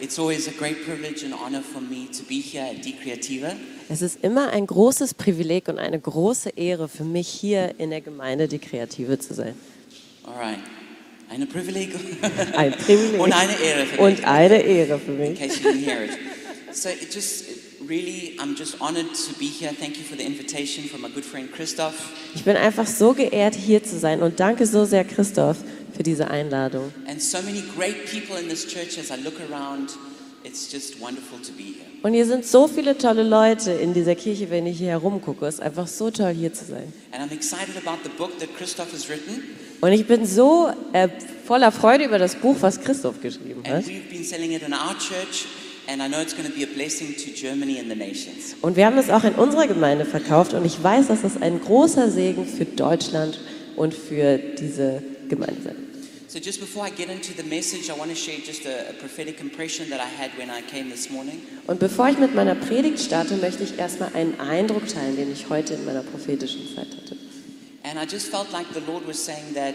It's always a great privilege and honor for me to be here at Die Creativa. Es ist immer ein großes Privileg und eine große Ehre für mich, hier in der Gemeinde die Kreative zu sein. All right. Eine Privileg Ein Privileg und eine Ehre für und mich. eine Ehre für In mich. case you didn't hear it. So it just really, I'm just honored to be here. Thank you for the invitation from my good friend Christoph. Ich bin einfach so geehrt, hier zu sein und danke so sehr, Christoph, für diese Einladung. And so many great people in this church as I look around. It's just wonderful to be here. Und hier sind so viele tolle Leute in dieser Kirche, wenn ich hier herumgucke. Es ist einfach so toll, hier zu sein. And I'm excited about the book that Christoph has written. Und ich bin so äh, voller Freude über das Buch, was Christoph geschrieben hat. Und wir haben es auch in unserer Gemeinde verkauft und ich weiß, dass es ein großer Segen für Deutschland und für diese Gemeinde sein. So just before I get into the message, I want to share just a, a prophetic impression that I had when I came this morning. Und bevor ich mit meiner Predigt starte, möchte ich erstmal einen Eindruck teilen, den ich heute in meiner prophetischen Zeit hatte. And I just felt like the Lord was saying that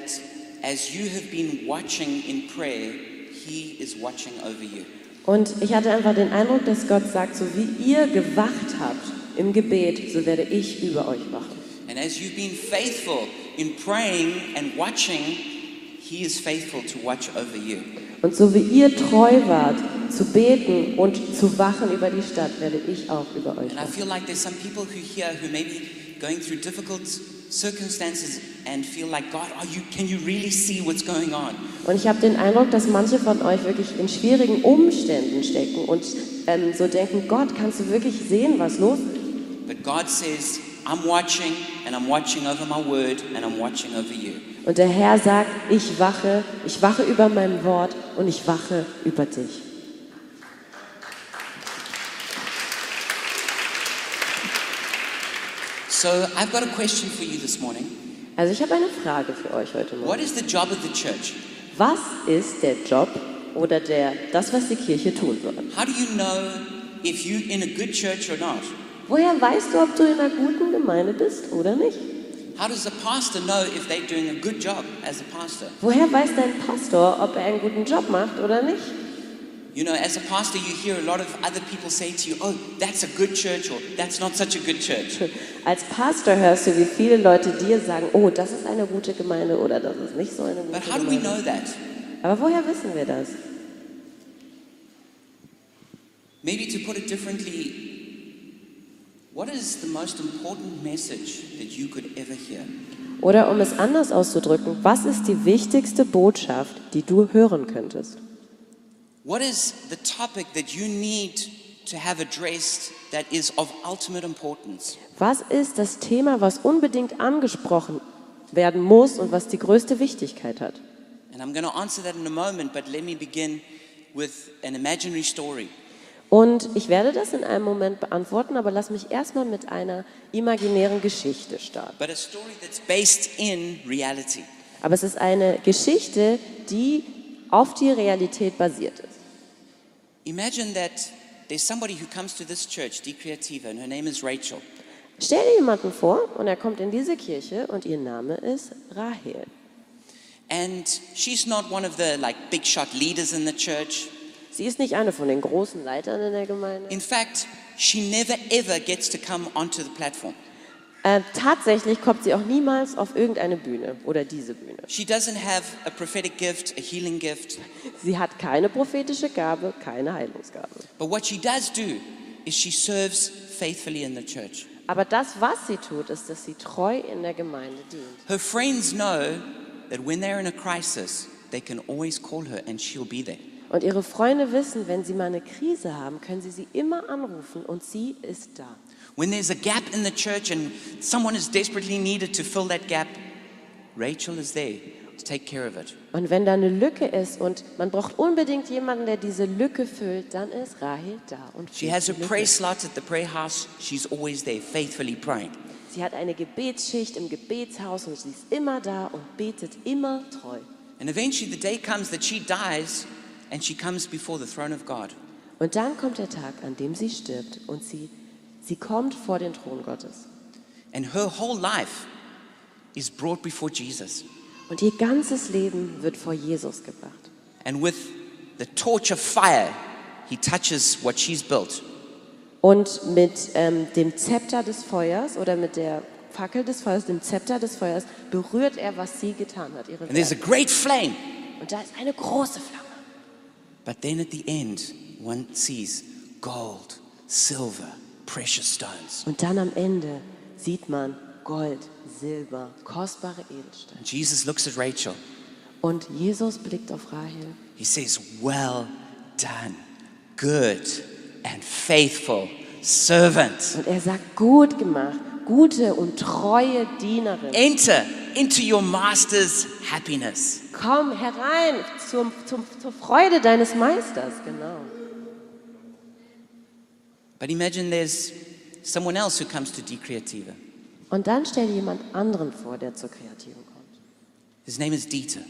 as you have been watching in prayer, He is watching over you. Und ich hatte einfach den Eindruck, dass Gott sagt, so wie ihr gewacht habt im Gebet, so werde ich über euch wachen. And as you've been faithful in praying and watching, He is faithful to watch over you. Und so wie ihr treu wart, zu beten und zu wachen über die Stadt, werde ich auch über euch And I wachen. feel like there's some people who here who may be going through difficult circumstances and feel like, God, are you, can you really see what's going on? Und ich habe den Eindruck, dass manche von euch wirklich in schwierigen Umständen stecken und ähm, so denken, Gott, kannst du wirklich sehen, was los ist? But God says, I'm watching and I'm watching over my word and I'm watching over you. Und der Herr sagt, ich wache, ich wache über mein Wort und ich wache über dich. So I've got a question for you this morning. Also ich habe eine Frage für euch heute What Morgen. is the job of the church? Was ist der Job oder der, das, was die Kirche tun soll? How do you know if you're in a good church or not? Woher weißt du, ob du in einer guten Gemeinde bist oder nicht? How does the pastor know if they're doing a good job as a pastor? Woher weiß dein Pastor, ob er einen guten Job macht oder nicht? You know, as a pastor, you hear a lot of other people say to you, oh, that's a good church or that's not such a good church. Als Pastor hörst du, wie viele Leute dir sagen, oh, das ist eine gute Gemeinde oder das ist nicht so eine gute But how do we Gemeinde. know that? Aber woher wissen wir das? Maybe to put it differently, Oder um es anders auszudrücken, was ist die wichtigste Botschaft, die du hören könntest? What is the topic that you need to have addressed that is of ultimate importance? Was ist das Thema, was unbedingt angesprochen werden muss und was die größte Wichtigkeit hat? And I'm going to answer that in a moment, but let me begin with an imaginary story. Und ich werde das in einem Moment beantworten, aber lass mich erstmal mit einer imaginären Geschichte starten. but a story that's based in reality. Aber es ist eine Geschichte, die auf die Realität basiert ist. Imagine that there's somebody who comes to this church, Die Creativa, and her name is Rachel. Stell dir jemanden vor und er kommt in diese Kirche und ihr Name ist Rahel. And she's not one of the like big shot leaders in the church. Sie ist nicht eine von den großen Leitern in der Gemeinde. In fact, she never ever gets to come onto the platform. Äh, tatsächlich kommt sie auch niemals auf irgendeine Bühne oder diese Bühne. She doesn't have a prophetic gift, a healing gift. Sie hat keine prophetische Gabe, keine Heilungsgabe. But what she does do is she serves faithfully in the church. Aber das, was sie tut, ist, dass sie treu in der Gemeinde dient. Her friends know that when they're in a crisis, they can always call her and she'll be there. Und ihre Freunde wissen, wenn sie mal eine Krise haben, können sie sie immer anrufen und sie ist da. When there's a gap in the church and someone is desperately needed to fill that gap, Rachel is there to take care of it. Und wenn da eine Lücke ist und man braucht unbedingt jemanden, der diese Lücke füllt, dann ist Rahel da. Und She has a prayer slot at the prayer house. She's always there, faithfully praying. Sie hat eine Gebetsschicht im Gebetshaus und sie ist immer da und betet immer treu. And eventually the day comes that she dies and she comes before the throne of God. Und dann kommt der Tag, an dem sie stirbt und sie, sie kommt vor den Thron Gottes. And her whole life is brought before Jesus. Und ihr ganzes Leben wird vor Jesus gebracht. And with the torch of fire, he touches what she's built. Und mit ähm, dem Zepter des Feuers oder mit der Fackel des Feuers, dem Zepter des Feuers, berührt er, was sie getan hat, ihre And there's a great flame. Und da ist eine große Flamme. But then at the end, one sees gold, silver, precious stones. Und dann am Ende sieht man Gold, Silber, kostbare Edelsteine. And Jesus looks at Rachel. Und Jesus blickt auf Rahel He says, Well done, good and faithful servant. und er sagt, gut gemacht, gute und treue Dienerin. Enter into your master's happiness. Komm herein zum, zum, zur Freude deines Meisters, genau. But imagine there's someone else who comes to De Creativa. Und dann stell dir jemand anderen vor, der zur Kreativen kommt. His name is Dieter.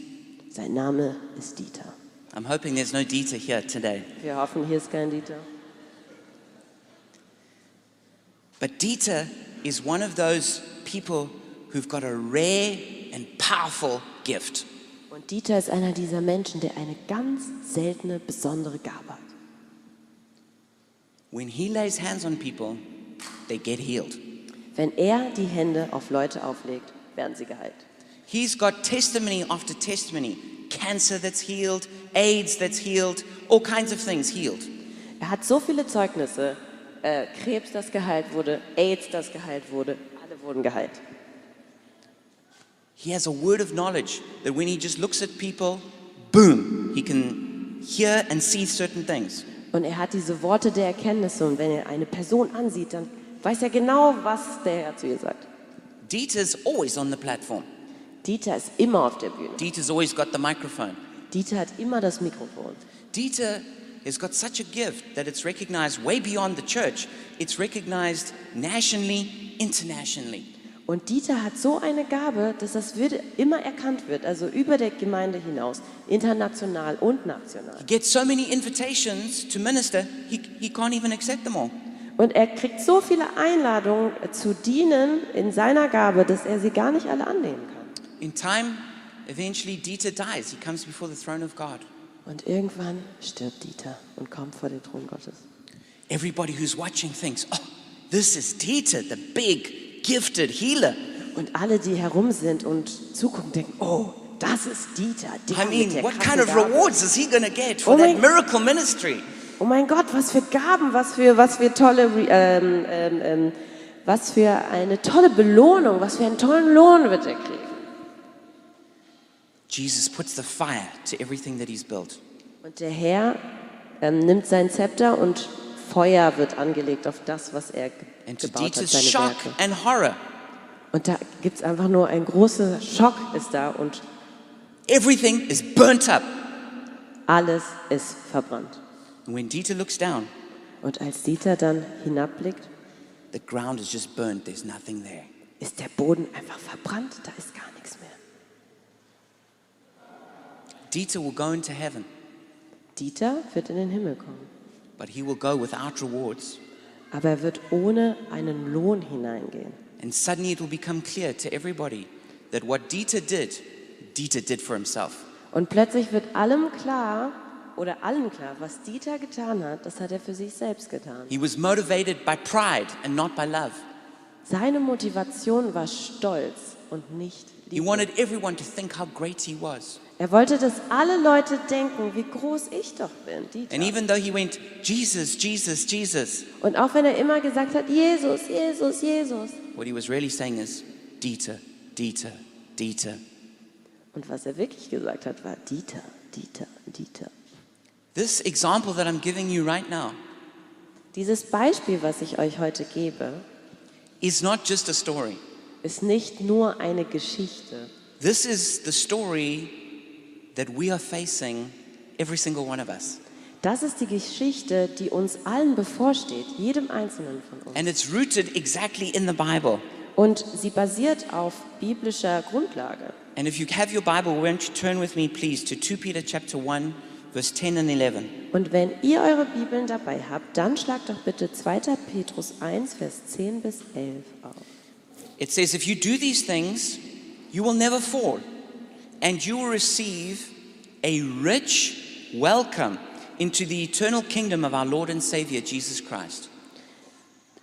Sein Name ist Dieter. I'm hoping there's no Dieter here today. Wir hoffen, hier ist kein Dieter. But Dieter is one of those people who've got a rare and powerful gift. Und Dieter ist einer dieser Menschen, der eine ganz seltene, besondere Gabe hat. When he lays hands on people, they get healed. Wenn er die Hände auf Leute auflegt, werden sie geheilt. He's got testimony after testimony cancer that's healed, AIDS that's healed, all kinds of things healed. Er hat so viele Zeugnisse. Äh, Krebs, das geheilt wurde, AIDS, das geheilt wurde, alle wurden geheilt. He has a word of knowledge that when he just looks at people, boom, he can hear and see certain things. Und er hat diese Worte der Erkenntnisse und wenn er eine Person ansieht, dann weiß er genau, was der Herr zu ihr sagt. Dieter's always on the platform. Dieter ist immer auf der Bühne. Dieter's always got the microphone. Dieter hat immer das Mikrofon. Dieter has got such a gift that it's recognized way beyond the church. It's recognized nationally, internationally. Und Dieter hat so eine Gabe, dass das wird, immer erkannt wird, also über der Gemeinde hinaus, international und national. He gets so many invitations to minister, he, he can't even accept them all. Und er kriegt so viele Einladungen zu dienen in seiner Gabe, dass er sie gar nicht alle annehmen kann. In time, eventually Dieter dies. He comes before the throne of God. Und irgendwann stirbt Dieter und kommt vor den Thron Gottes. Everybody who's watching thinks, oh, this is Dieter, the big, gifted healer. Und alle, die herum sind und zugucken, denken, oh, das ist Dieter. Der I mean, what kind of rewards is he to get for Oh that miracle ministry? Oh mein Gott, was für Gaben, was für, was für tolle, ähm, ähm, ähm, was für eine tolle Belohnung, was für einen tollen Lohn wird er kriegen. Jesus puts the fire to everything that he's built. Und der Herr ähm, nimmt sein Zepter und Feuer wird angelegt auf das, was er And gebaut hat, seine shock Werke. and horror, Und da gibt es einfach nur ein großer Schock ist da und everything is burnt up. alles ist verbrannt. And when Dieter looks down, Und als Dieter dann hinabblickt, the ground is just burnt. There's nothing there. ist der Boden einfach verbrannt, da ist gar nichts mehr. Dieter will go into heaven, Dieter wird in den Himmel kommen, but he will go without rewards. aber er wird ohne einen Lohn hineingehen. And suddenly it will become clear to everybody that what Dieter did, Dieter did for himself. Und plötzlich wird allem klar, oder allen klar, was Dieter getan hat, das hat er für sich selbst getan. He was motivated by pride and not by love. Seine Motivation war Stolz und nicht He Liebe. wanted everyone to think how great he was. Er wollte, dass alle Leute denken, wie groß ich doch bin, Dieter. And even though he went, Jesus, Jesus, Jesus, Und auch wenn er immer gesagt hat, Jesus, Jesus, Jesus. what he was really saying is, Dieter, Dieter, Dieter. Und was er wirklich gesagt hat, war Dieter, Dieter, Dieter. This example that I'm giving you right now Dieses Beispiel, was ich euch heute gebe, is not just a story. ist nicht nur eine Geschichte. This is the story that we are facing, every single one of us. Das ist die Geschichte, die uns allen bevorsteht, jedem Einzelnen von uns. And it's rooted exactly in the Bible. Und sie basiert auf biblischer Grundlage. And if you have your Bible, won't you turn with me, please, to 2 Peter chapter 1, verse 10 and 11. Und wenn ihr eure Bibeln dabei habt, dann schlagt doch bitte 2. Petrus 1, Vers 10 bis 11 auf. It says, If you do these things, you will never fall, and you will receive a rich welcome into the eternal kingdom of our Lord and Savior Jesus Christ.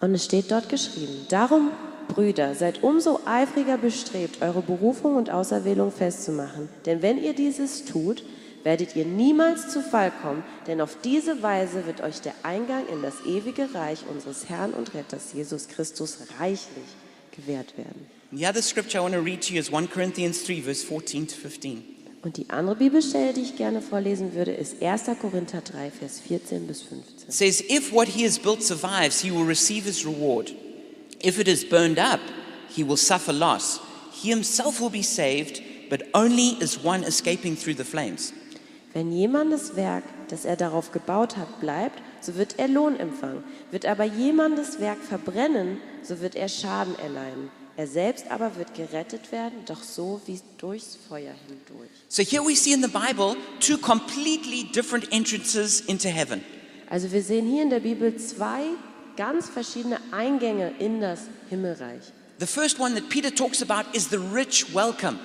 Und es steht dort geschrieben, darum, Brüder, seid umso eifriger bestrebt, eure Berufung und Auserwählung festzumachen. Denn wenn ihr dieses tut, werdet ihr niemals zu Fall kommen, denn auf diese Weise wird euch der Eingang in das ewige Reich unseres Herrn und Retters Jesus Christus reichlich gewährt werden. The other scripture I want to read to you is 1 Corinthians 3, verse 14 to 15. Und die andere Bibelstelle, die ich gerne vorlesen würde, ist 1. Korinther 3, Vers 14 bis 15. It says, If what he has built survives, he will receive his reward. If it is burned up, he will suffer loss. He himself will be saved, but only as one escaping through the flames. Wenn jemandes Werk, das er darauf gebaut hat, bleibt, so wird er Lohn empfangen. Wird aber jemandes Werk verbrennen, so wird er Schaden erleiden. Er selbst aber wird gerettet werden, doch so wie durchs Feuer hindurch. So here we see in the Bible two completely different entrances into heaven. Also wir sehen hier in der Bibel zwei ganz verschiedene Eingänge in das Himmelreich. The first one that Peter talks about is the rich welcome.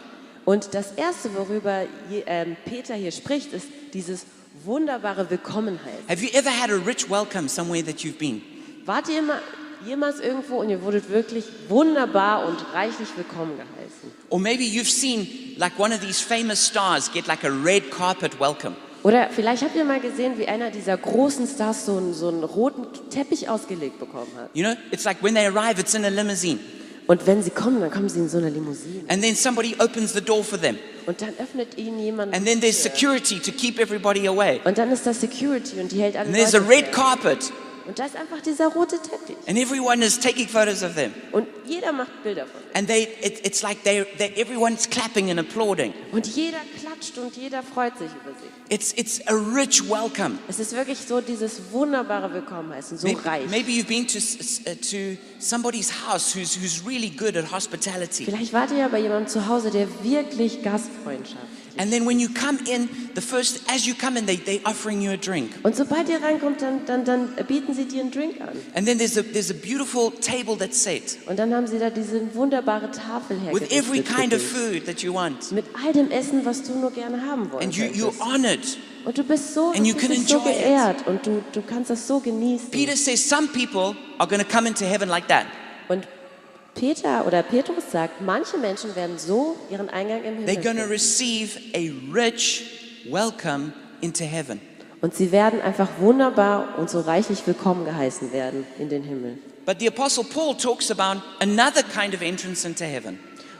Und das Erste, worüber ähm, Peter hier spricht, ist dieses wunderbare Willkommenheit. Have you ever had a rich welcome somewhere that you've been? Wart ihr immer, jemals irgendwo und ihr wurdet wirklich wunderbar und reichlich willkommen geheißen? Or maybe you've seen like one of these famous stars get like a red carpet welcome. Oder vielleicht habt ihr mal gesehen, wie einer dieser großen Stars so einen, so einen roten Teppich ausgelegt bekommen hat. You know, it's like when they arrive, it's in a limousine. Und wenn sie kommen, dann kommen sie in so einer Limousine. And then somebody opens the door for them. Und dann öffnet ihnen jemand. And then there's security to keep everybody away. Und dann ist da Security und die hält alle And there's a Leute red fern. carpet. Und da ist einfach dieser rote Teppich. And everyone is taking photos of them. Und jeder macht Bilder von. And they, it, it's like they, they, everyone's clapping and applauding. Und jeder klatscht und jeder freut sich über sie. It's, it's a rich welcome. Es ist wirklich so dieses wunderbare Willkommenheißen, so Maybe, reich. maybe you've been to, uh, to somebody's house who's, who's really good at hospitality. Vielleicht wart ihr ja bei jemandem zu Hause, der wirklich Gastfreundschaft And then when you come in, the first, as you come in, they, they're offering you a drink. Und sobald ihr reinkommt, dann, dann, dann bieten sie dir einen Drink an. And then there's a, there's a beautiful table that's set Und dann haben sie da diese wunderbare Tafel with every hergerichtet. kind of food that you want. Mit all dem Essen, was du nur gerne haben wollen And you, you're honored. Und du bist so, and du bist so it. geehrt und du, du kannst das so genießen. Peter says some people are going to come into heaven like that. Und Peter oder Petrus sagt, manche Menschen werden so ihren Eingang im They're Himmel going to finden. receive a rich welcome into heaven. Und sie werden einfach wunderbar und so reichlich willkommen geheißen werden in den Himmel. But the Apostle Paul talks about another kind of entrance into heaven,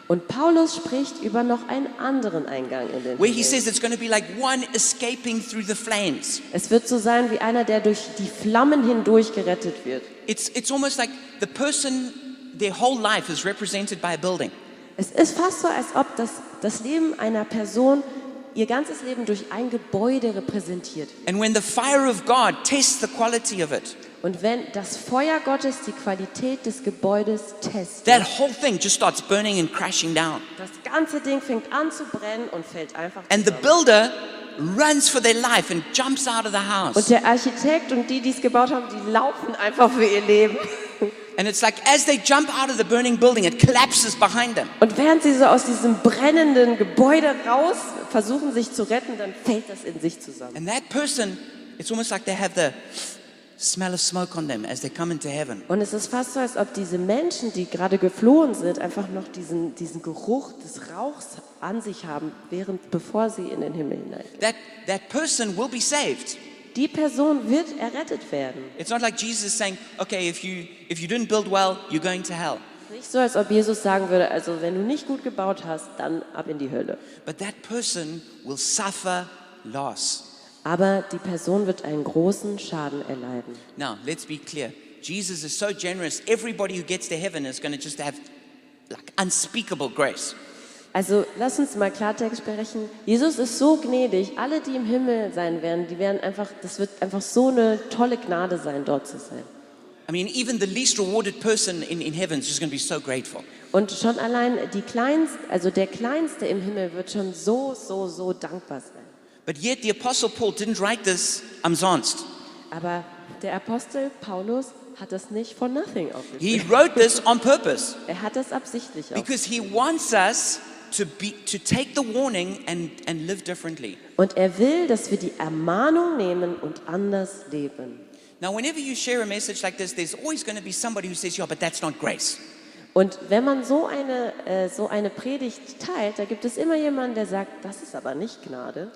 Und Paulus spricht über noch einen anderen Eingang in den where he Himmel. says it's going to be like one escaping through the flames. Es wird so sein wie einer, der durch die Flammen hindurch gerettet wird. It's, it's almost like the person, their whole life is represented by a building. Es ist fast so, als ob das, das Leben einer Person ihr ganzes Leben durch ein Gebäude repräsentiert. And when the fire of God tests the quality of it, Und wenn das Feuer Gottes die Qualität des Gebäudes testet, that whole thing just starts burning and crashing down. das ganze Ding fängt an zu brennen und fällt einfach And the builder runs for their life and jumps out of the Und house. der Architekt und die, die es gebaut haben, die laufen einfach für ihr Leben. Und während sie so aus diesem brennenden Gebäude raus versuchen, sich zu retten, dann fällt das in sich zusammen. And that person, it's almost like they have the smell of smoke on them as they come into heaven. Und es ist fast so, als ob diese Menschen, die gerade geflohen sind, einfach noch diesen, diesen Geruch des Rauchs an sich haben, während, bevor sie in den Himmel hineingehen. That, that person will be saved. Die Person wird errettet werden. It's not like Jesus saying, okay, if you, if you didn't build well, you're going to hell. Nicht so, als ob Jesus sagen würde, also wenn du nicht gut gebaut hast, dann ab in die Hölle. But that person will suffer loss. Aber die Person wird einen großen Schaden erleiden. Now, let's be clear. Jesus is so generous. Everybody who gets to heaven is going to just have like unspeakable grace. Also lass uns mal Klartext sprechen. Jesus ist so gnädig. Alle, die im Himmel sein werden, die werden einfach, das wird einfach so eine tolle Gnade sein, dort zu sein. I mean, even the least rewarded person in, in heaven is just going to be so grateful. Und schon allein die kleinste, also der Kleinste im Himmel wird schon so, so, so dankbar sein. But yet, the Apostle Paul didn't write this umsonst. Aber der Apostel Paulus hat das nicht for nothing He aufgeschrieben. wrote this on purpose Er hat das absichtlich because he wants us to, be, to take the warning and, and live differently. Und er will, dass wir die Ermahnung nehmen und anders leben. Now, whenever you share a message like this, there's always going to be somebody who says, Yeah, but that's not grace. Und wenn man so eine, äh, so eine Predigt teilt, da gibt es immer jemanden, der sagt, das ist aber nicht Gnade.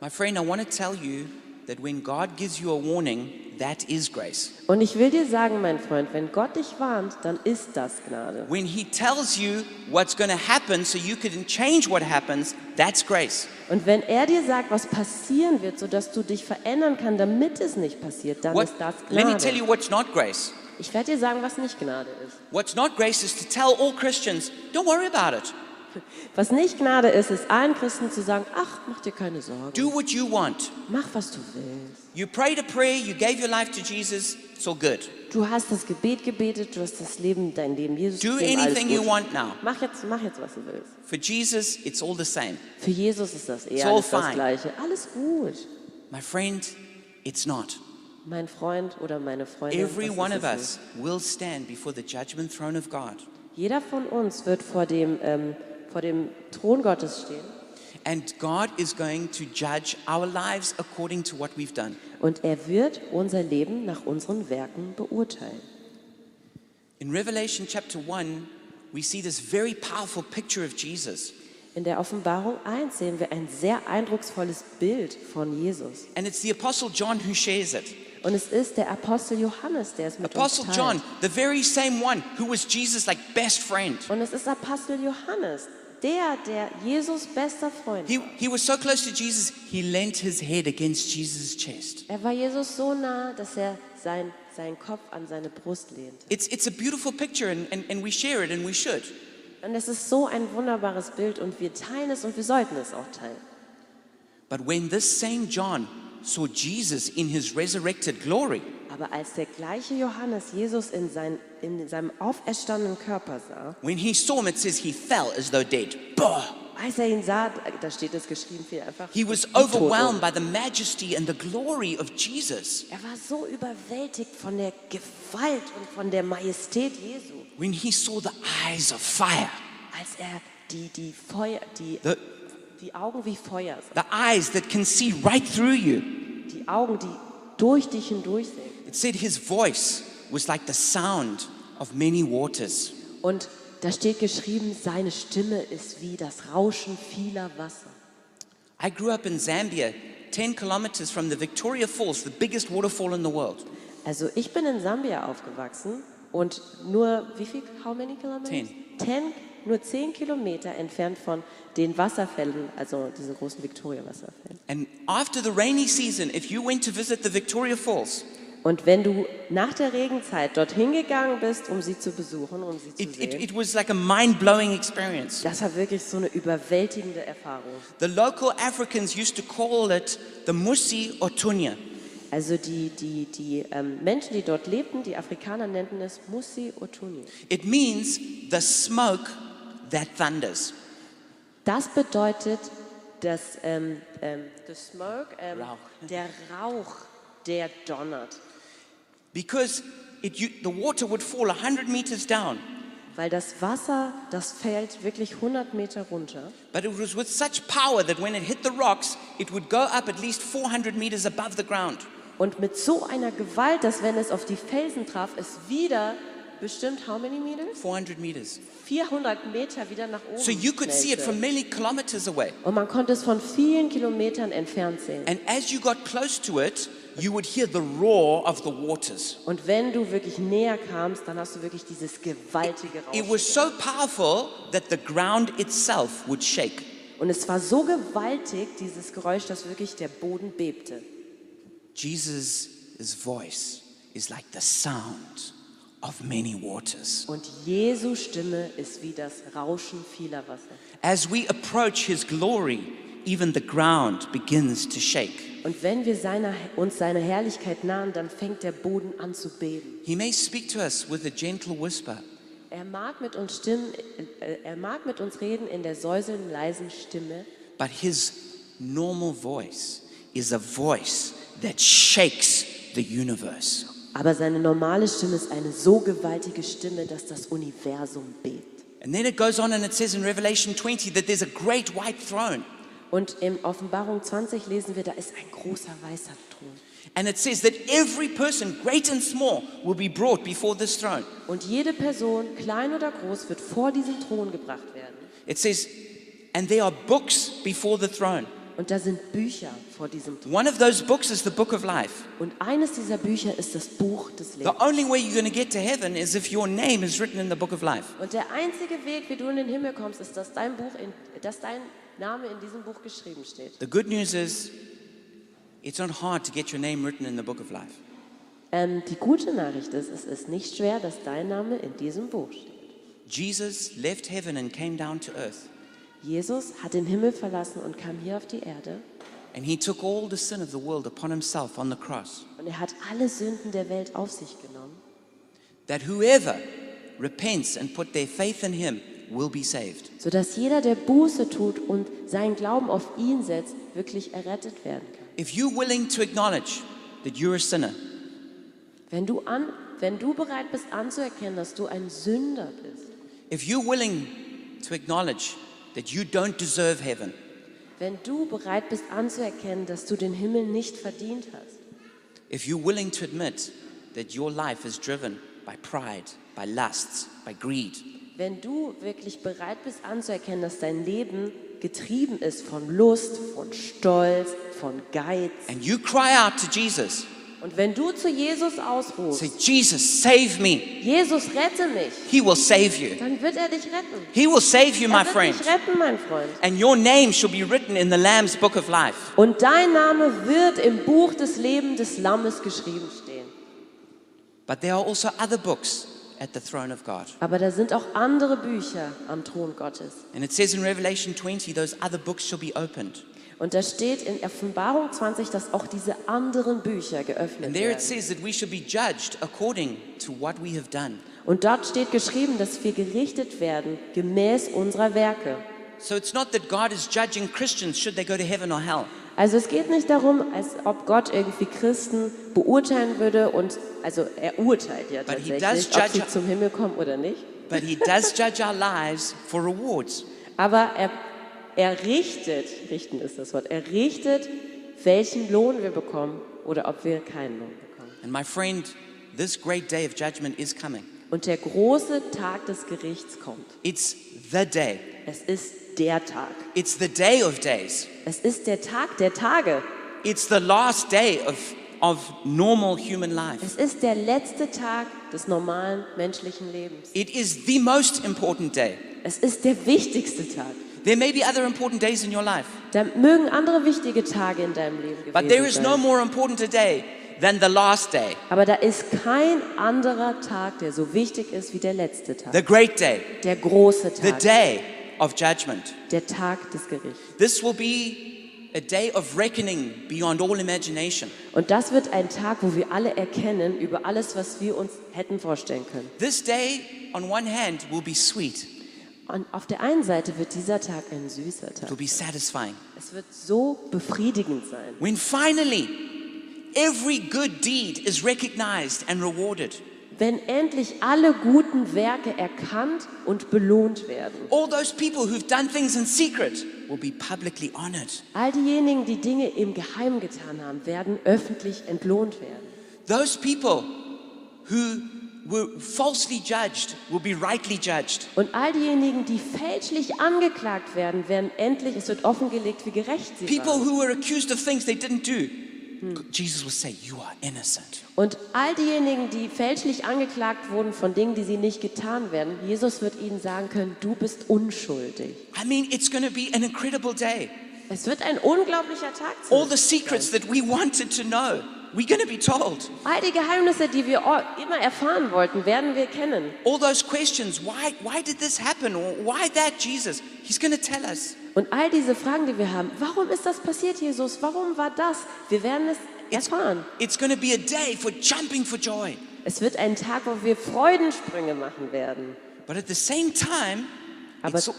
My friend, I want to tell you that when God gives you a warning, that is grace. Und ich will dir sagen, mein Freund, wenn Gott dich warnt, dann ist das Gnade. When He tells you what's going to happen so you can change what happens, that's grace. Und wenn er dir sagt, was passieren wird, sodass du dich verändern kannst, damit es nicht passiert, dann What, ist das let me tell Gnade. you what's not grace. Ich werde dir sagen, was nicht Gnade ist. What's not grace is to tell all Christians, don't worry about it. Was nicht Gnade ist, ist allen Christen zu sagen, ach, mach dir keine Sorgen. Do what you want. Mach, was du willst. You prayed a prayer, you gave your life to Jesus, it's all good. Du hast das Gebet gebetet, du hast das Leben, dein Leben Jesus Do gegeben, anything you want now. Mach jetzt, mach jetzt, was du willst. For Jesus, it's all the same. Für Jesus ist das It's eher all alles das. Gleiche. Alles gut. My friend, it's not. Mein Freund oder meine Freundin. Every one of us will stand before the judgment throne of God. Jeder von uns wird vor dem, ähm, vor dem Thron Gottes stehen. And God is going to judge our lives according to what we've done. Und er wird unser Leben nach unseren Werken beurteilen. In Revelation chapter 1, we see this very powerful picture of Jesus. In der Offenbarung 1 sehen wir ein sehr eindrucksvolles Bild von Jesus. And it's the Apostle John who shares it. Und es ist der Apostel Johannes, der es mit Apostle uns teilt. John, the very same one who was Jesus' like best friend. Und es ist Apostel Johannes, der, der Jesus bester Freund He, he was so close to Jesus, he leant his head against Jesus' chest. Er war Jesus so nah, dass er sein, seinen Kopf an seine Brust lehnt. It's, it's a beautiful picture, and, and, and we share it, and we should. Und es ist so ein wunderbares Bild und wir teilen es und wir sollten es auch teilen. But when this same John saw Jesus in his resurrected glory, Aber als der gleiche Johannes Jesus in, sein, in seinem auferstandenen Körper sah, when he saw him, it says he fell as though dead. Bah! als er ihn sah, da steht es geschrieben, fiel einfach He was overwhelmed by the majesty and the glory of Jesus. Er war so überwältigt von der Gewalt und von der Majestät Jesu, When he saw the eyes of fire, als er die, die, Feuer, die, the, die Augen wie Feuer sah, the eyes that can see right through you. die Augen, die durch dich hindurch sehen. It said his voice was like the sound of many waters. Und da steht geschrieben, seine Stimme ist wie das Rauschen vieler Wasser. I grew up in Zambia, 10 kilometers from the Victoria Falls, the biggest waterfall in the world. Also ich bin in Sambia aufgewachsen und nur, wie viel, how many kilometers? Ten. Ten, nur zehn Kilometer entfernt von den Wasserfällen, also diesen großen Victoria-Wasserfällen. And after the rainy season, if you went to visit the Victoria Falls, Und wenn du nach der Regenzeit dorthin gegangen bist, um sie zu besuchen, um sie zu it, it, sehen, it was like a mind blowing experience. das war wirklich so eine überwältigende Erfahrung. The local Africans used to call it the Musi Otunya. Also die, die, die ähm, Menschen, die dort lebten, die Afrikaner nannten es Musi Otuni. It means the smoke that thunders. Das bedeutet, dass ähm, ähm, the smoke, ähm, Rauch. der Rauch, der donnert. Because it, you, the water would fall 100 meters down, Weil das Wasser, das fällt wirklich 100 Meter runter. but it was with such power that when it hit the rocks, it would go up at least 400 meters above the ground. Und mit so einer Gewalt, dass wenn es auf die Felsen traf, es wieder bestimmt, how many meters? 400 meters. 400 Meter wieder nach oben So you could see it from many kilometers away. Und man konnte es von vielen Kilometern entfernt sehen. And as you got close to it, you would hear the roar of the waters. Und wenn du wirklich näher kamst, dann hast du wirklich dieses gewaltige It Rauschen. was so powerful that the ground itself would shake. Und es war so gewaltig, dieses Geräusch, dass wirklich der Boden bebte. Jesus' voice is like the sound of many waters. Und Jesu Stimme ist wie das Rauschen vieler Wasser. As we approach his glory, even the ground begins to shake. Und wenn wir seiner, uns seiner Herrlichkeit nahen, dann fängt der Boden an zu beben. He may speak to us with a gentle whisper, Er mag mit uns stimmen, äh, er mag mit uns reden in der säuselnden leisen Stimme, but his normal voice is a voice that shakes the universe. aber seine normale Stimme ist eine so gewaltige Stimme, dass das Universum bebt. And then it goes on and it says in Revelation 20 that there's a great white throne. Und in Offenbarung 20 lesen wir, da ist ein großer weißer Thron. And it says that every person, great and small, will be brought before this throne. Und jede Person, klein oder groß, wird vor diesen Thron gebracht werden. It says, and there are books before the throne. Und da sind Bücher vor diesem Thron. One of those books is the book of life. Und eines dieser Bücher ist das Buch des The Lebens. only way you're going to get to heaven is if your name is written in the book of life. Und der einzige Weg, wie du in den Himmel kommst, ist, dass dein, Buch in, dass dein Name in diesem Buch geschrieben steht. The good news is, it's not hard to get your name written in the book of life. Ähm, die gute Nachricht ist, es ist nicht schwer, dass dein Name in diesem Buch steht. Jesus left heaven and came down to earth. Jesus hat den Himmel verlassen und kam hier auf die Erde. And he took all the sin of the world upon himself on the cross. Und er hat alle Sünden der Welt auf sich genommen. That whoever repents and put their faith in him will be saved. sodass jeder, der Buße tut und seinen Glauben auf ihn setzt, wirklich errettet werden kann. If you're willing to acknowledge that you're a sinner, Wenn du, an, wenn du bereit bist anzuerkennen, dass du ein Sünder bist, if you're willing to acknowledge that you don't deserve heaven, wenn du bereit bist anzuerkennen, dass du den Himmel nicht verdient hast, if you're willing to admit that your life is driven by pride, by lusts, by greed, wenn du wirklich bereit bist anzuerkennen, dass dein Leben getrieben ist von Lust, von Stolz, von Geiz, and you cry out to Jesus, und wenn du zu Jesus say, ausrufst, Jesus, save me, Jesus rette mich, he will save you. dann wird er dich retten. He will save you, my Er wird friend. dich retten, mein Freund. And your name shall be written in the Lamb's book of life. Und dein Name wird im Buch des Lebens des Lammes geschrieben stehen. But there are also other books at the throne of God. Aber da sind auch andere Bücher am Thron Gottes. And it says in Revelation 20, those other books shall be opened. Und da steht in Offenbarung 20, dass auch diese anderen Bücher geöffnet And there it werden. says that we shall be judged according to what we have done. Und dort steht geschrieben, dass wir gerichtet werden gemäß unserer Werke. So it's not that God is judging Christians should they go to heaven or hell. Also es geht nicht darum, als ob Gott irgendwie Christen beurteilen würde und also er urteilt ja But he tatsächlich, ob sie zum Himmel kommen oder nicht. But He does judge our lives for rewards. Aber er, er richtet, richten ist das Wort, er richtet, welchen Lohn wir bekommen oder ob wir keinen Lohn bekommen. And my friend, this great day of judgment is coming. Und der große Tag des Gerichts kommt. It's the day. Es ist der Tag. It's the day of days. Es ist der Tag der Tage. It's the last day of, of normal human life. Es ist der letzte Tag des normalen menschlichen Lebens. It is the most important day. Es ist der wichtigste Tag. There may be other important days in your life, Da mögen andere wichtige Tage in deinem Leben but there gewesen is no sein. more important a day than the last day, Aber da ist kein anderer Tag, der so wichtig ist wie der letzte Tag. the great day, Der große the Tag. day of judgment. Der Tag des Gerichts. This will be a day of reckoning beyond all imagination. Und das wird ein Tag, wo wir alle erkennen über alles, was wir uns hätten vorstellen können. This day, on one hand, will be sweet, Und auf der einen Seite wird dieser Tag ein süßer it will Tag. be satisfying. Es wird so befriedigend sein. When finally every good deed is recognized and rewarded. Wenn endlich alle guten Werke erkannt und belohnt werden. All those people who've done things in secret will be publicly honored. All diejenigen, die Dinge im Geheimen getan haben, werden öffentlich entlohnt werden. Those people who were falsely judged will be rightly judged. Und all diejenigen, die fälschlich angeklagt werden, werden endlich, es wird offengelegt, wie gerecht sie People waren. who were accused of things they didn't do. Jesus will say, You are innocent. Und all diejenigen, die fälschlich angeklagt wurden von Dingen, die sie nicht getan werden, Jesus wird ihnen sagen können, du bist unschuldig. I mean, it's going to be an incredible day. Es wird ein unglaublicher Tag sein. All the secrets that we wanted to know, we're going to be told. All die Geheimnisse, die wir immer erfahren wollten, werden wir kennen. All those questions, why, why did this happen? Why that Jesus? He's going to tell us. Und all diese Fragen, die wir haben, warum ist das passiert, Jesus? Warum war das? Wir werden es It's, erfahren. it's going to be a day for jumping for joy. Es wird ein Tag, wo wir Freudensprünge machen werden. But at the same time, Aber- it's,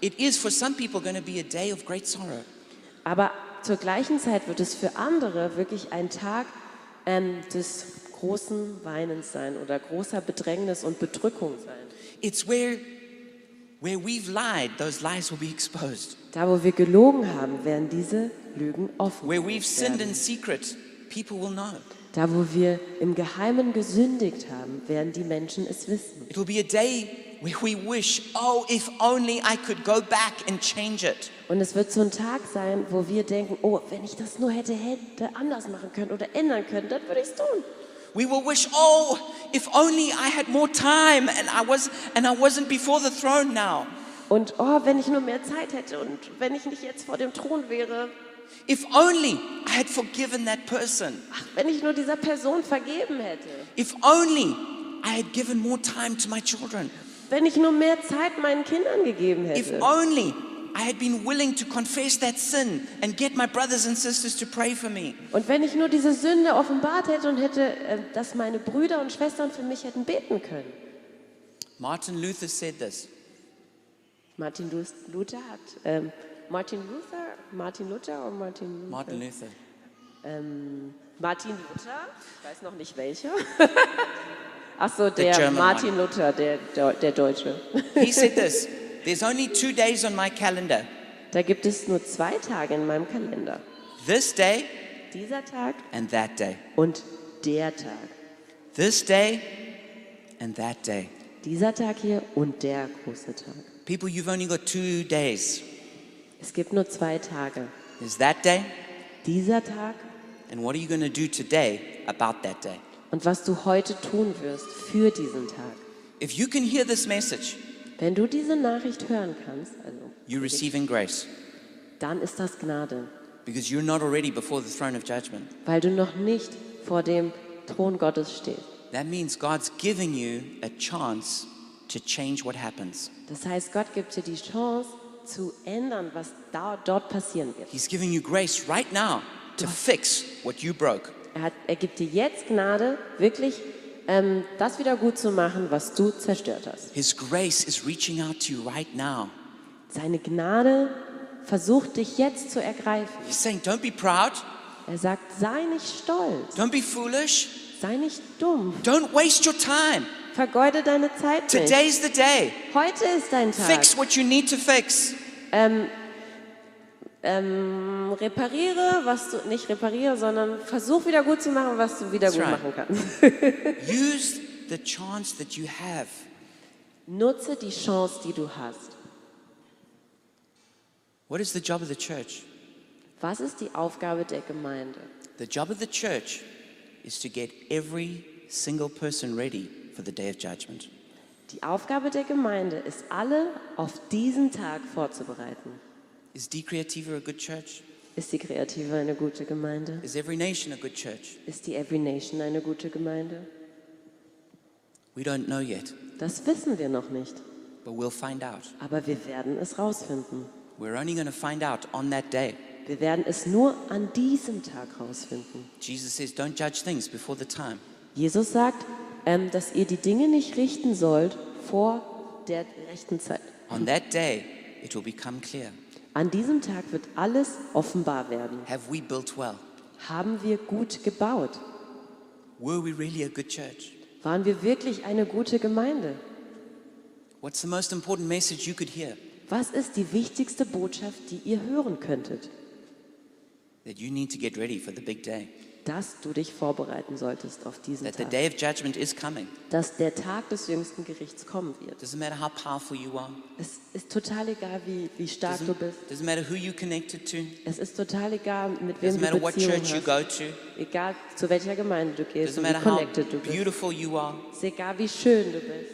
it is for some people going to be a day of great sorrow. Aber zur gleichen Zeit wird es für andere wirklich ein Tag ähm, des großen Weinens sein oder großer Bedrängnis und Bedrückung sein. It's where Where we've lied, those lies will be exposed. Da, wo wir gelogen haben, werden diese Lügen offen. Where we've sinned in secret, people will know. Da, wo wir im Geheimen gesündigt haben, werden die Menschen es wissen. It will be a day where we wish, oh, if only I could go back and change it. Und es wird so ein Tag sein, wo wir denken, oh, wenn ich das nur hätte, hätte anders machen können oder ändern können, dann würde ich es tun. We will wish, oh, if only I had more time and I was and I wasn't before the throne now. Und oh, wenn ich nur mehr Zeit hätte und wenn ich nicht jetzt vor dem Thron wäre, If only I had forgiven that person. ach, wenn ich nur dieser Person vergeben hätte, If only I had given more time to my children. wenn ich nur mehr Zeit meinen Kindern gegeben If hätte. only I had been willing to confess that sin and get my brothers and sisters to pray for me. Und wenn ich nur diese Sünde offenbart hätte und hätte, äh, dass meine Brüder und Schwestern für mich hätten beten können. Martin Luther said this. Martin Lu- Luther hat, ähm, Martin Luther, Martin Luther oder Martin Luther? Martin Luther. Ähm, Martin Luther, ich weiß noch nicht welcher. Ach so, der Martin Luther, der, der, der Deutsche. He said this There's only two days on my calendar Da gibt es nur zwei Tage in meinem Kalender. this day Dieser Tag and that day. und der Tag. This day and that day. Dieser Tag hier und der große Tag. People, you've only got two days. Es gibt nur zwei Tage. There's that day, Dieser Tag and what are you going to do today about that day? und was du heute tun wirst für diesen Tag. If you can hear this message, Wenn du diese Nachricht hören kannst, also, you're receiving grace dann ist das Gnade, because you're not already before the throne of judgment. weil du noch nicht vor dem Thron Gottes stehst. That means God's giving you a chance to change what happens. Das heißt, Gott gibt dir die Chance zu ändern, was da, dort passieren wird. He's giving you grace right now to fix what you broke. Er, hat, er gibt dir jetzt Gnade, wirklich ähm, das wieder gut zu machen, was du zerstört hast. His grace is reaching out to you right now. Seine Gnade versucht dich jetzt zu ergreifen. He's saying, Don't be proud, Er sagt, sei nicht stolz, don't be foolish, sei nicht dumm, don't waste your time. Vergeude deine Zeit nicht. Today's the day. Heute ist dein Tag. Fix what you need to fix. Ähm, ähm, repariere, was du nicht repariere, sondern versuch wieder gut zu machen, was du wieder That's gut right. machen kannst. Use the chance that you have. Nutze die Chance, die du hast. What is the job of the church? Was ist die Aufgabe der Gemeinde? The job of the church is to get every single person ready for the day of judgment. Die Aufgabe der Gemeinde ist, alle auf diesen Tag vorzubereiten. Is D Creativa a good church? Ist die Kreative eine gute Gemeinde? Is every nation a good church? Ist die Every Nation eine gute Gemeinde? We don't know yet, Das wissen wir noch nicht, but we'll find out. aber wir werden es rausfinden. We're only going to find out on that day. Wir werden es nur an diesem Tag rausfinden. Jesus says, Don't judge things before the time. Jesus sagt, ähm, dass ihr die Dinge nicht richten sollt vor der rechten Zeit. On that day, it will become clear. An diesem Tag wird alles offenbar werden. Have we built well? Haben wir gut gebaut? Were we really a good church? Waren wir wirklich eine gute Gemeinde? What's the most important message you could hear? Was ist die wichtigste Botschaft, die ihr hören könntet? That you need to get ready for the big day. Dass du dich vorbereiten solltest auf diesen That the Tag. day of judgment is coming. Dass der Tag des jüngsten Gerichts kommen wird. Doesn't matter how powerful you are. Es ist total egal, wie, wie stark du bist. doesn't matter who you connected to. Es ist total egal, mit wem Doesn't du matter what Beziehung church you hast. go to. Egal, zu welcher Gemeinde du gehst Doesn't und wie matter how connected du bist. beautiful you are. Es ist egal, wie schön du bist.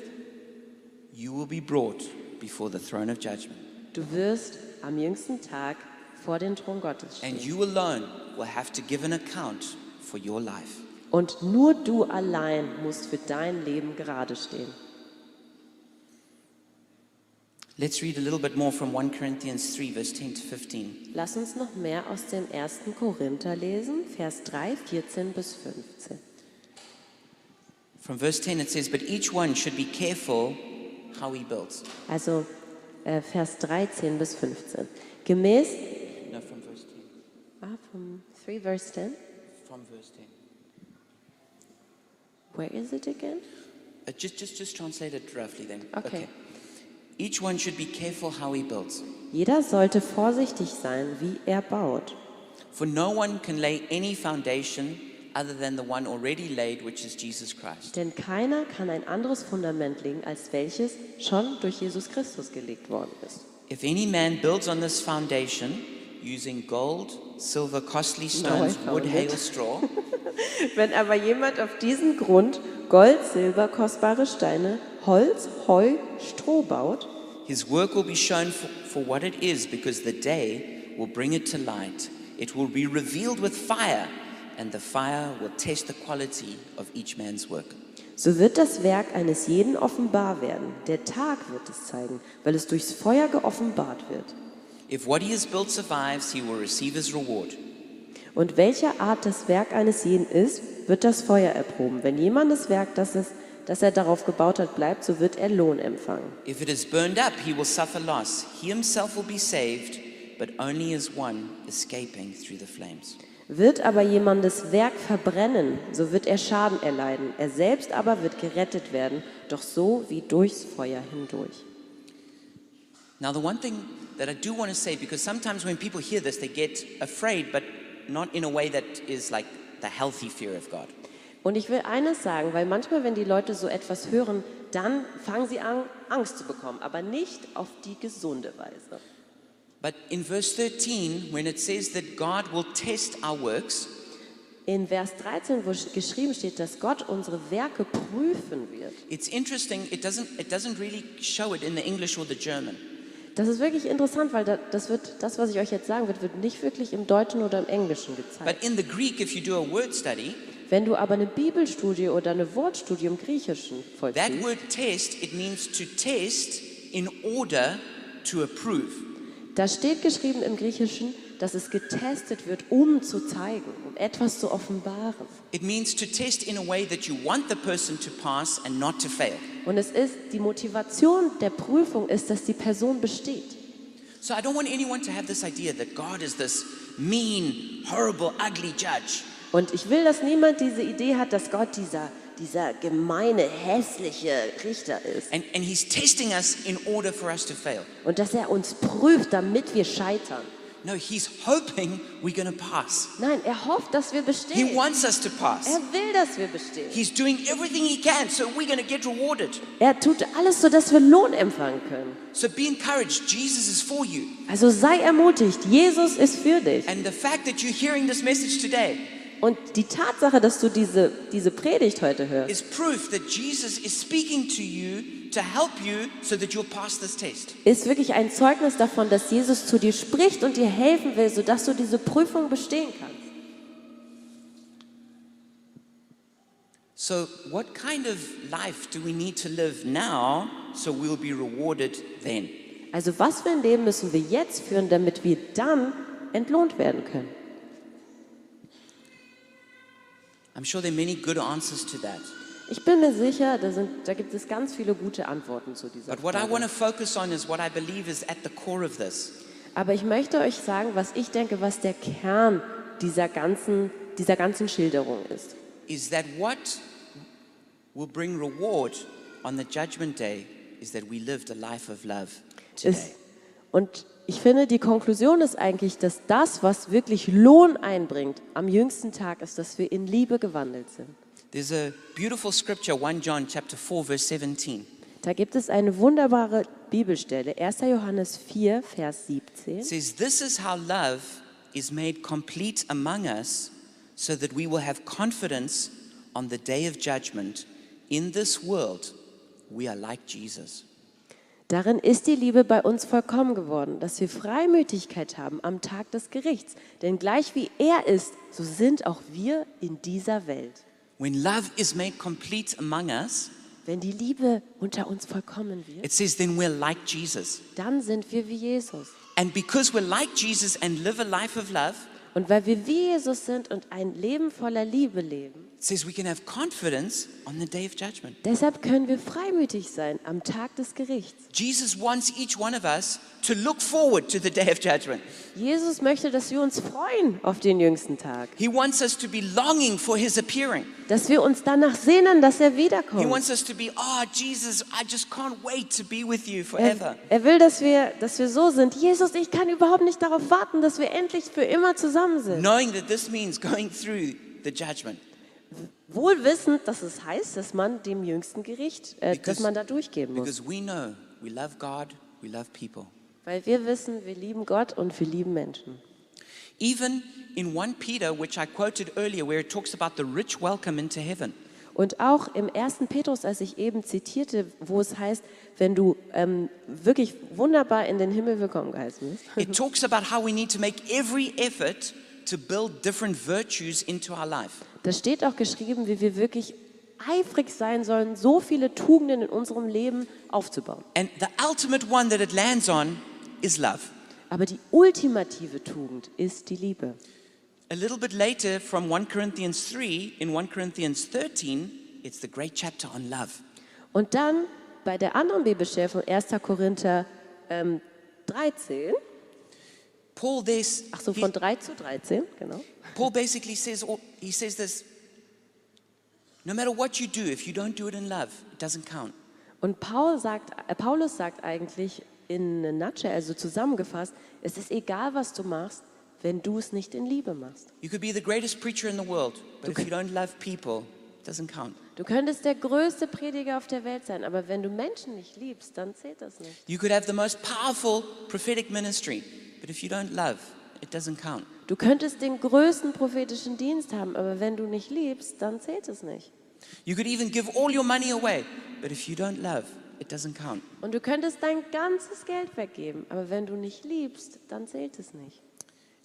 You will be brought before the throne of judgment. Du wirst am jüngsten Tag vor den Thron Gottes And you alone will have to give an account for your life. Und nur du allein musst für dein Leben gerade stehen. Let's read a little bit more from 1 Corinthians 3, verse 10 to 15. Lass uns noch mehr aus dem 1. Korinther lesen, Vers 3, 14 bis 15. From verse 10, it says, But each one should be careful how he builds. Also äh, Vers 13 bis 15. Gemäß, No, from verse 10. ah, vom 3 Vers 10. From verse 10. Where is it again? Uh, just, just, just translate it roughly then. Okay. Each one should be careful how he builds. Jeder sollte vorsichtig sein, wie er baut. For no one can lay any foundation other than the one already laid, which is Jesus Christ. Denn keiner kann ein anderes Fundament legen, als welches schon durch Jesus Christus gelegt worden ist. If any man builds on this foundation using gold, silver, costly stones, wood, or straw, Wenn aber jemand auf diesen Grund Gold, Silber, kostbare Steine, Holz, Heu, Stroh baut, his work will be shown for, for what it is, because the day will bring it to light. It will be revealed with fire, and the fire will test the quality of each man's work. so wird das Werk eines jeden offenbar werden. Der Tag wird es zeigen, weil es durchs Feuer geoffenbart wird. If what he has built survives, he will receive his reward. Und welcher Art das Werk eines jeden ist, wird das Feuer erproben. Wenn jemandes Werk, das, es, das er darauf gebaut hat, bleibt, so wird er Lohn empfangen. If it is burned up, he will suffer loss. He himself will be saved, but only as one escaping through the flames. Wird aber jemandes Werk verbrennen, so wird er Schaden erleiden. Er selbst aber wird gerettet werden, doch so wie durchs Feuer hindurch. Now, the one thing that I do want to say, because sometimes when people hear this, they get afraid, but not in a way that is like the healthy fear of God. Und ich will eines sagen, weil manchmal, wenn die Leute so etwas hören, dann fangen sie an, Angst zu bekommen, aber nicht auf die gesunde Weise. But in verse 13, when it says that God will test our works, In Vers 13, wo geschrieben steht, dass Gott unsere Werke prüfen wird, it's interesting. It doesn't, it doesn't really show it in the English or the German. Das ist wirklich interessant, weil da- das, wird, das, was ich euch jetzt sagen wird, wird nicht wirklich im Deutschen oder im Englischen gezeigt. But in the Greek, if you do a word study, Wenn du aber eine Bibelstudie oder eine Wortstudie im Griechischen that vollziehst, word test, it means to test in order to approve. da steht geschrieben im Griechischen, dass es getestet wird, um zu zeigen, um etwas zu offenbaren. It means to test in a way that you want the person to pass and not to fail. Und es ist, die Motivation der Prüfung ist, dass die Person besteht. So I don't want anyone to have this idea that God is this mean, horrible, ugly judge. Und ich will, dass niemand diese Idee hat, dass Gott dieser, dieser gemeine, hässliche Richter ist. And, and he's testing us in order for us to fail. Und dass er uns prüft, damit wir scheitern. No, he's hoping we're going to pass. Nein, er hofft, dass wir He bestehen. wants us to pass. Er will, dass wir bestehen. He's doing everything he can, so we're going to get rewarded. Er tut alles so, dass wir Lohn empfangen können. So be encouraged. Jesus is for you. Also sei ermutigt, Jesus ist für dich. And the fact that you're hearing this message today Und die Tatsache, dass du diese, diese Predigt heute hörst, is proof that Jesus is speaking to you to help you so that you'll pass this test. ist wirklich ein Zeugnis davon, dass Jesus zu dir spricht und dir helfen will, sodass du diese Prüfung bestehen kannst. So, what kind of life do we need to live now so we'll be rewarded then? Also was für ein Leben müssen wir jetzt führen, damit wir dann entlohnt werden können? I'm sure there are many good answers to that. Ich bin mir sicher, da, sind, da gibt es ganz viele gute Antworten zu dieser But what I Frage. want to focus on is what I believe is at the core of this. Aber ich möchte euch sagen, was ich denke, was der Kern dieser ganzen, dieser ganzen Schilderung ist. Is that what will bring reward on the judgment day is that we lived a life of love today. Ist, und ich finde, die Konklusion ist eigentlich, dass das, was wirklich Lohn einbringt am jüngsten Tag, ist, dass wir in Liebe gewandelt sind. There's a beautiful scripture, 1 John chapter 4 verse 17. Da gibt es eine wunderbare Bibelstelle, 1. Johannes 4, Vers 17. It says, This is how love is made complete among us, so that we will have confidence on the day of judgment. In this world, we are like Jesus. Darin ist die Liebe bei uns vollkommen geworden, dass wir Freimütigkeit haben am Tag des Gerichts. Denn gleich wie er ist, so sind auch wir in dieser Welt. When love is made complete among us, Wenn die Liebe unter uns vollkommen wird, it says, then we're like Jesus. dann sind wir wie Jesus. And because we're like Jesus and live a life of love, Und weil wir wie Jesus sind und ein Leben voller Liebe leben, it says we can have confidence on the day of judgment. Deshalb können wir freimütig sein am Tag des Gerichts. Jesus wants each one of us to look forward to the day of judgment. Jesus möchte, dass wir uns freuen auf den jüngsten Tag, He wants us to be longing for his appearing. dass wir uns danach sehnen, dass er He wiederkommt. wants us to be, oh, Jesus, I just can't wait to be with you Er, forever. er will, dass wir, dass wir so sind. Jesus, ich kann überhaupt nicht darauf warten, dass wir endlich für immer zusammen sind. Knowing that this means going through the judgment. Wohl wissend, dass es heißt, dass man dem jüngsten Gericht, äh, dass Because- man da durchgehen muss. We know we love God, we love people. Weil wir wissen, wir lieben Gott und wir lieben Menschen. Even in 1 Peter, which I quoted earlier, where it talks about the rich welcome into heaven, Und auch im 1. Petrus, als ich eben zitierte, wo es heißt, wenn du ähm, wirklich wunderbar in den Himmel willkommen geheißen bist, it talks about how we need to make every effort to build different virtues into our life. da steht auch geschrieben, wie wir wirklich eifrig sein sollen, so viele Tugenden in unserem Leben aufzubauen. And the ultimate one that it lands on is love. Aber die ultimative Tugend ist die Liebe. A little bit later, from 1 Corinthians 3, in 1 Corinthians 13, it's the great chapter on love. Und dann bei der anderen Bibelstelle von 1. Korinther ähm, 13, Paul, this, ach so, von 3 zu 13, genau. Paul basically says, all- he says this, no matter what you do, if you don't do it in love, it doesn't count. Und Paul sagt, äh, Paulus sagt eigentlich in a nutshell, also zusammengefasst, es ist egal, was du machst, wenn du es nicht in Liebe machst. You could be the greatest preacher in the world, but if you don't love people, it doesn't count. Du könntest der größte Prediger auf der Welt sein, aber wenn du Menschen nicht liebst, dann zählt das nicht. You could have the most powerful prophetic ministry, but if you don't love, it doesn't count. Du könntest den größten prophetischen Dienst haben, aber wenn du nicht liebst, dann zählt es nicht. You could even give all your money away, but if you don't love, it doesn't count. Und du könntest dein ganzes Geld weggeben, aber wenn du nicht liebst, dann zählt es nicht.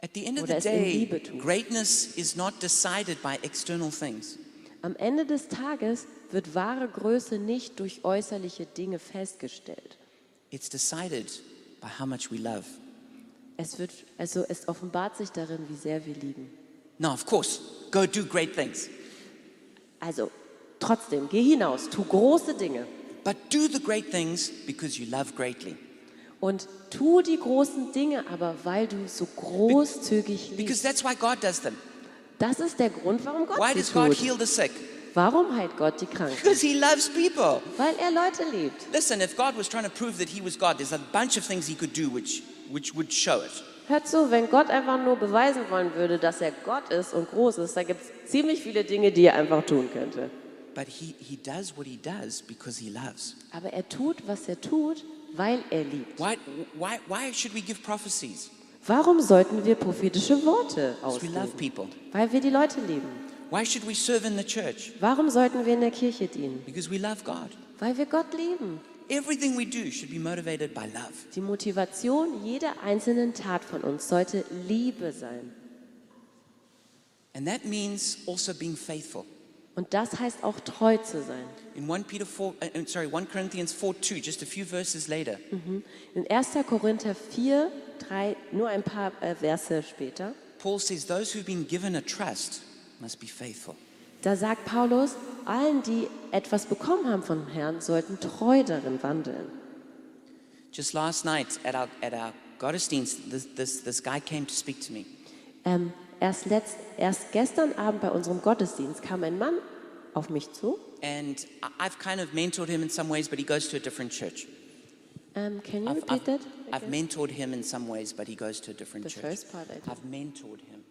At the end of Oder the es in day, Liebe greatness is not decided by external things. Am Ende des Tages wird wahre Größe nicht durch äußerliche Dinge festgestellt. It's decided by how much we love. Es, wird, also es offenbart sich darin, wie sehr wir lieben. Now, of course, go do great things, Also trotzdem, geh hinaus, tu große Dinge but do the great things because you love greatly. und tu die großen Dinge, aber weil du so großzügig Because liebst. that's why God does them. Das ist der Grund, warum Gott Why sie does God tut. heal the sick? Warum heilt Gott die Kranken? Because He loves people. Weil er Leute liebt. Listen, if God was trying to prove that He was God, there's a bunch of things He could do which, which would show it. Hört zu, wenn Gott einfach nur beweisen wollen würde, dass er Gott ist und groß ist, da gibt es ziemlich viele Dinge, die er einfach tun könnte. But he, he does what He does because He loves. Aber er tut, was er tut, weil er liebt. Why, why, why should we give prophecies? Warum sollten wir prophetische Worte Because we love people. Weil wir die Leute lieben. Why should we serve in the church? Warum sollten wir in der Kirche dienen? Because we love God. Weil wir Gott lieben. Everything we do should be motivated by love. Die Motivation jeder einzelnen Tat von uns sollte Liebe sein. And that means also being faithful. Und das heißt auch treu zu sein. In 1 Peter 4, uh, uh, sorry, 1 Corinthians 4 2, just a few verses later, In 1. Korinther 4, 3, nur ein paar äh, Verse später, Paul says, Those who've been given a trust must be faithful. Da sagt Paulus, allen, die etwas bekommen haben vom Herrn, sollten treu darin wandeln. Just last night at our, at our Gottesdienst, this, this, this guy came to speak to me. Ähm, erst, letzt, erst gestern Abend bei unserem Gottesdienst kam ein Mann auf mich zu. And I've kind of mentored him in some ways, but he goes to a different church. Ähm, can you I've, repeat I've, that? I've mentored him in some ways, but he goes to a different The church. first part I did. I've mentored him.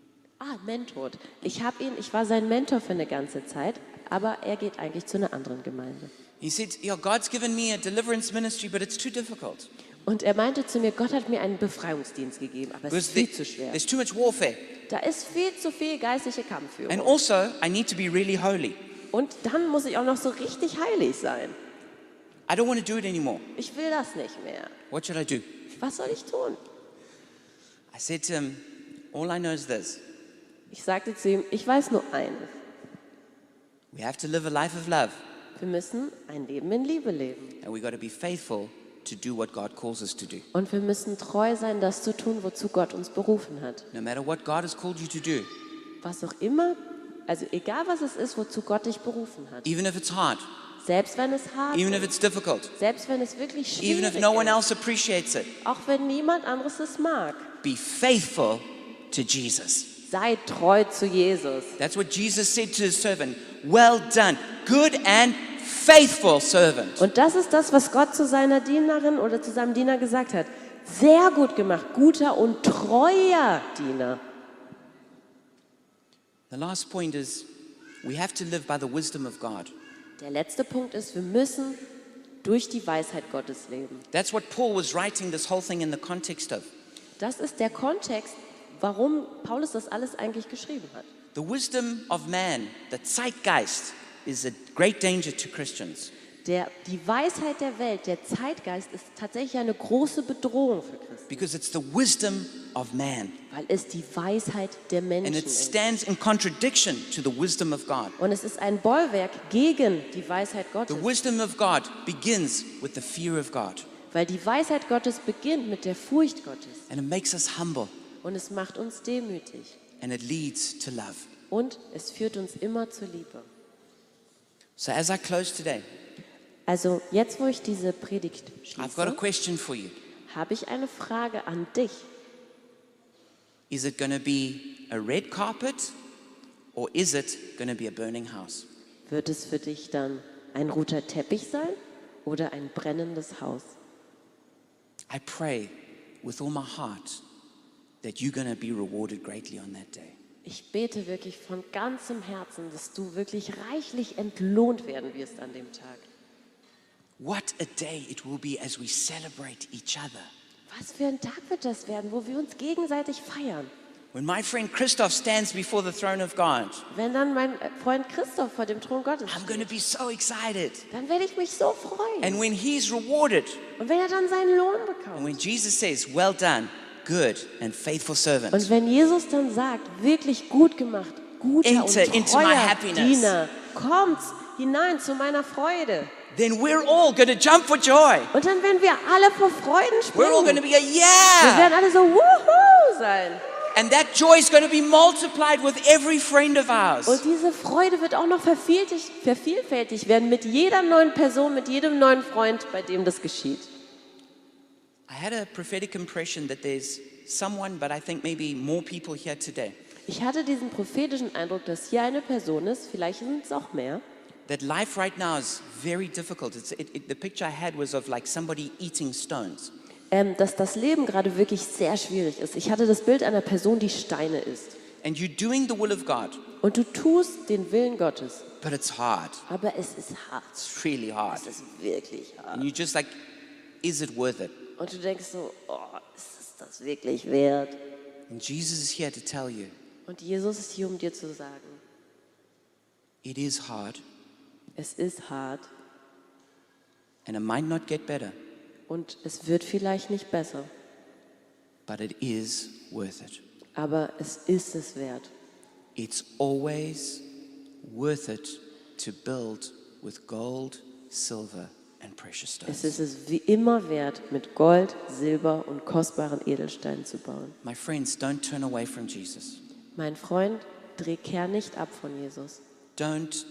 Ah, mentored. Ich habe ihn, ich war sein Mentor für eine ganze Zeit, aber er geht eigentlich zu einer anderen Gemeinde. He said, Yeah, God's given me a deliverance ministry, but it's too difficult. Und er meinte zu mir, Gott hat mir einen Befreiungsdienst gegeben, aber es ist viel zu schwer. there's too much warfare. Da ist viel zu viel geistliche And Kampfführung. also, I need to be really holy. Und dann muss ich auch noch so richtig heilig sein. I don't want to do it anymore. Ich will das nicht mehr. What should I do? Was soll ich tun? I said to him, All I know is this Ich sagte zu ihm, ich weiß nur eines. we have to live a life of love, Wir müssen ein Leben in Liebe leben. and we got to be faithful to do what God calls us to do. Und wir müssen treu sein, das zu tun, wozu Gott uns berufen hat. No matter what God has called you to do, Was auch immer also egal was es ist, wozu Gott dich berufen hat, even if it's hard, selbst wenn es hart even if ist, it's difficult, selbst wenn es wirklich even if schwierig no one ist, else appreciates it. auch wenn niemand anderes es mag, Be faithful to Jesus. Sei treu zu Jesus. That's what Jesus said to his servant. Well done, good and faithful servant. Und das ist das, was Gott zu seiner Dienerin oder zu seinem Diener gesagt hat. Sehr gut gemacht, guter und treuer Diener. The last point is we have to live by the wisdom of God. Der letzte Punkt ist, wir müssen durch die Weisheit Gottes leben. That's what Paul was writing this whole thing in the context of. Das ist der Kontext, warum Paulus das alles eigentlich geschrieben hat. The wisdom of man, the zeitgeist, is a great danger to Christians. Der, die Weisheit der Welt, der Zeitgeist ist tatsächlich eine große Bedrohung für Christen, because it's the wisdom of man. weil es die Weisheit der Menschen And it ist. stands in contradiction to the wisdom of God. Und es ist ein Bollwerk gegen die Weisheit Gottes, The wisdom of God begins with the fear of God, weil die Weisheit Gottes beginnt mit der Furcht Gottes and it makes us humble, und es macht uns demütig and it leads to love. und es führt uns immer zur Liebe. So, as I close today, Also jetzt, wo ich diese Predigt I've got a schließe, question for you. habe ich eine Frage an dich. Is it going to be a red carpet, or is it going to be a burning house? Wird es für dich dann ein roter Teppich sein oder ein brennendes Haus? I pray with all my heart that you're going to be rewarded greatly on that day. Ich bete wirklich von ganzem Herzen, dass du wirklich reichlich entlohnt werden wirst an dem Tag. What a day it will be as we celebrate each other. Was für ein Tag wird das werden, wo wir uns gegenseitig feiern? When my friend Christoph stands before the throne of God, Wenn dann mein Freund Christoph vor dem Thron Gottes I'm going to steht, be so excited. dann werde ich mich so freuen. And when he's rewarded, Und wenn er dann seinen Lohn and bekommt. when Jesus says, Well done, good and faithful servant, Und wenn Jesus dann sagt, wirklich gut gemacht, guter Enter und into my treuer happiness. Diener, kommt hinein zu meiner Freude. then we're all going to jump for joy. Und dann werden wir alle vor Freuden We're all going to springen. be a Wir yeah. werden alle so wuhu sein. And that joy is going to be multiplied with every friend of ours. Und diese Freude wird auch noch vervielfältigt, vervielfältigt werden mit jeder neuen Person, mit jedem neuen Freund, bei dem das geschieht. I had a prophetic impression that there's someone, but I think maybe more people here today, Ich hatte diesen prophetischen Eindruck, dass hier eine Person ist, vielleicht sind es auch mehr, that life right now is very difficult. It's, it, it, the picture I had was of like somebody eating stones. ähm, dass das Leben gerade wirklich sehr schwierig ist. Ich hatte das Bild einer Person, die Steine isst. And you're doing the will of God, Und du tust den Willen Gottes, but it's hard. aber es ist hart. It's really hard. Es ist wirklich hart. And you're just like, is it worth it? Und du denkst so, oh, ist es das wirklich wert? And Jesus is here to tell you Und Jesus ist hier, um dir zu sagen, it is hard es ist hart and it might not get better, und es wird vielleicht nicht besser, but it is worth it. aber es ist es wert. It's always worth it to build with gold, silver, Es stones. ist es wie immer wert, mit Gold, Silber und kostbaren Edelsteinen zu bauen. My friends, don't turn away from Jesus. Mein Freund, dreh kehr nicht ab von Jesus. Don't,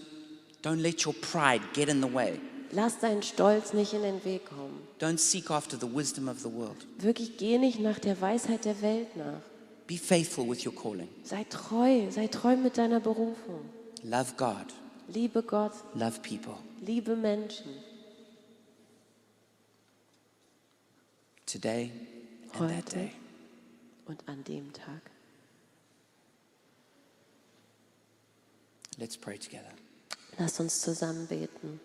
don't let your pride get in the way. Lass deinen Stolz nicht in den Weg kommen. Don't seek after the wisdom of the world. Wirklich geh nicht nach der Weisheit der Welt nach. Be faithful with your calling. Sei treu, sei treu mit deiner Berufung. Love God, Liebe Gott, love people. liebe Menschen. Today and that day. und an dem Tag. Let's pray together. Lass uns zusammen beten.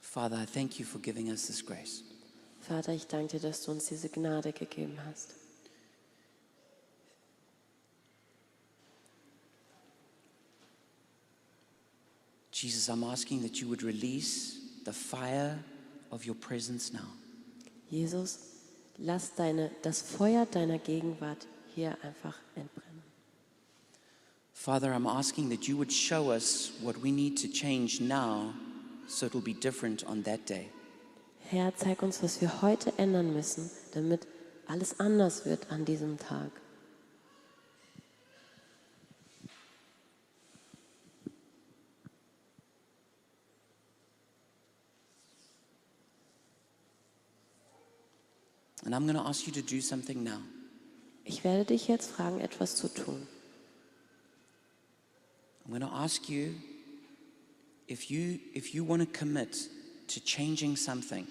Father, I thank you for giving us this grace. Vater, ich danke dir, dass du uns diese Gnade gegeben hast. Jesus, I'm asking that you would release the fire of your presence now. Jesus, lass deine, das Feuer deiner Gegenwart hier einfach entbrennen. Father, I'm asking that you would show us what we need to change now so it will be different on that day. Herr, zeig uns, was wir heute ändern müssen, damit alles anders wird an diesem Tag. And I'm going to ask you to do something now. Ich werde dich jetzt fragen, etwas zu tun. I'm going to ask you if you if you want to commit to changing something.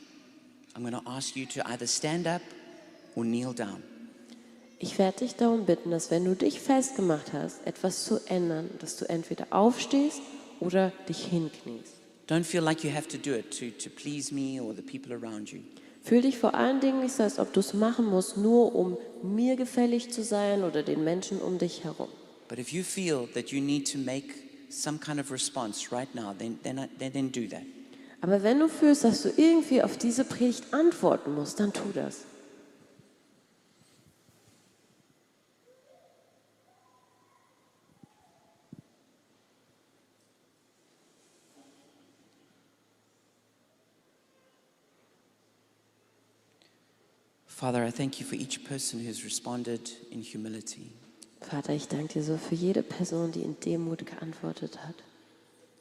I'm going to ask you to either stand up or kneel down. Ich werde dich darum bitten, dass wenn du dich festgemacht hast, etwas zu ändern, dass du entweder aufstehst oder dich hinkniest. Don't feel like you have to do it to, to please me or the people around you. Fühl dich vor allen Dingen nicht so, als ob du es machen musst, nur um mir gefällig zu sein oder den Menschen um dich herum. But if you feel that you need to make some kind of response right now, then, then, then, then do that. Aber wenn du fühlst, dass du irgendwie auf diese Predigt antworten musst, dann tu das. Father, I thank you for each person who's responded in humility. Vater, ich danke dir so für jede Person, die in Demut geantwortet hat.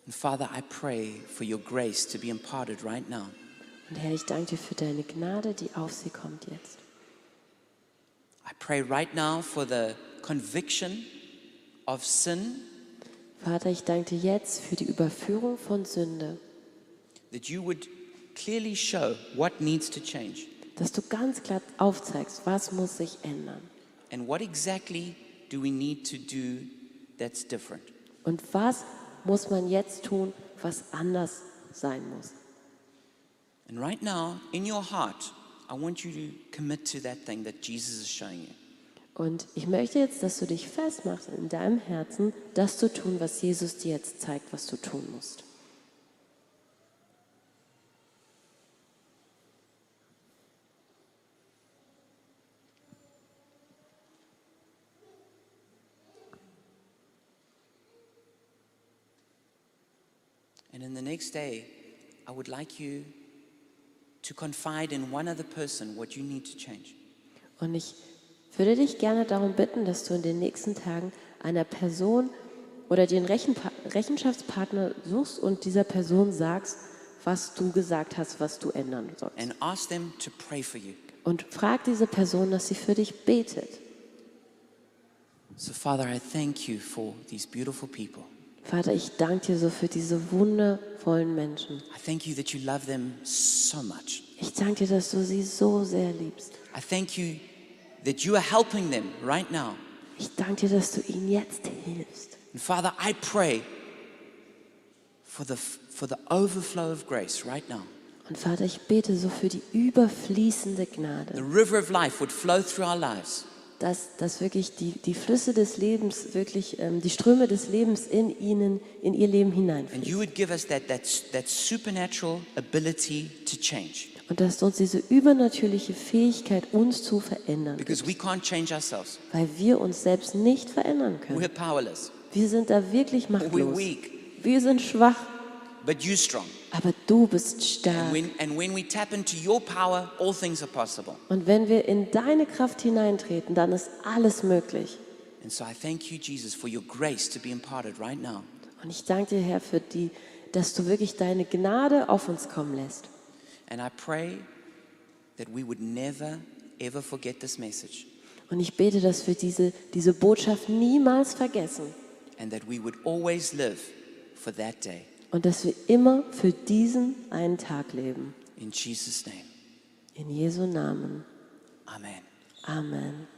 And Father, I pray for your grace to be imparted right now. Und Herr, ich danke dir für deine Gnade, die auf sie kommt jetzt. I pray right now for the conviction of sin, Vater, ich danke dir jetzt für die Überführung von Sünde, that you would clearly show what needs to change dass du ganz klar aufzeigst, was muss sich ändern and what exactly do we need to do that's different. und was muss man jetzt tun, was anders sein muss. And right now, in your heart, I want you to commit to that thing that Jesus is showing you. Und ich möchte jetzt, dass du dich festmachst in deinem Herzen, das zu tun, was Jesus dir jetzt zeigt, was du tun musst. And in the next day, I would like you to confide in one other person what you need to change. Und ich würde dich gerne darum bitten, dass du in den nächsten Tagen einer Person oder den Rechenpa Rechenschaftspartner suchst und dieser Person sagst, was du gesagt hast, was du ändern sollst. And ask them to pray for you. Und frag diese Person, dass sie für dich betet. So, Father, I thank you for these beautiful people. Vater, ich danke dir so für diese wundervollen Menschen. I thank you that you love them so much. Ich danke dir, dass du sie so sehr liebst. I thank you that you are helping them right now. Ich danke dir, dass du ihnen jetzt hilfst. And Father, I pray for the, for the overflow of grace right now. Und Vater, ich bete so für die überfließende The Gnade, river of life would flow through our lives. Dass, dass wirklich die, die Flüsse des Lebens, wirklich ähm, die Ströme des Lebens in ihnen, in ihr Leben And hineinfließen. you would give us that, that, that supernatural ability to change. Und dass du uns diese übernatürliche Fähigkeit, uns zu verändern, Because we can't change ourselves. weil wir uns selbst nicht verändern können. We're powerless. Wir sind da wirklich machtlos. weak. Wir sind schwach, But you strong. Aber du bist And stark. Und wenn wir in deine Kraft hineintreten, dann ist alles möglich. And so I thank you, Jesus, for your grace to be imparted right now. Und ich danke dir, Herr, für die, dass du wirklich deine Gnade auf uns kommen lässt. And I pray that we would never, ever forget this message Und ich bete, dass wir diese, diese Botschaft niemals vergessen and that we would always live for that day. Und dass wir immer für diesen einen Tag leben. In Jesus' name, In Jesu Namen. Amen. Amen.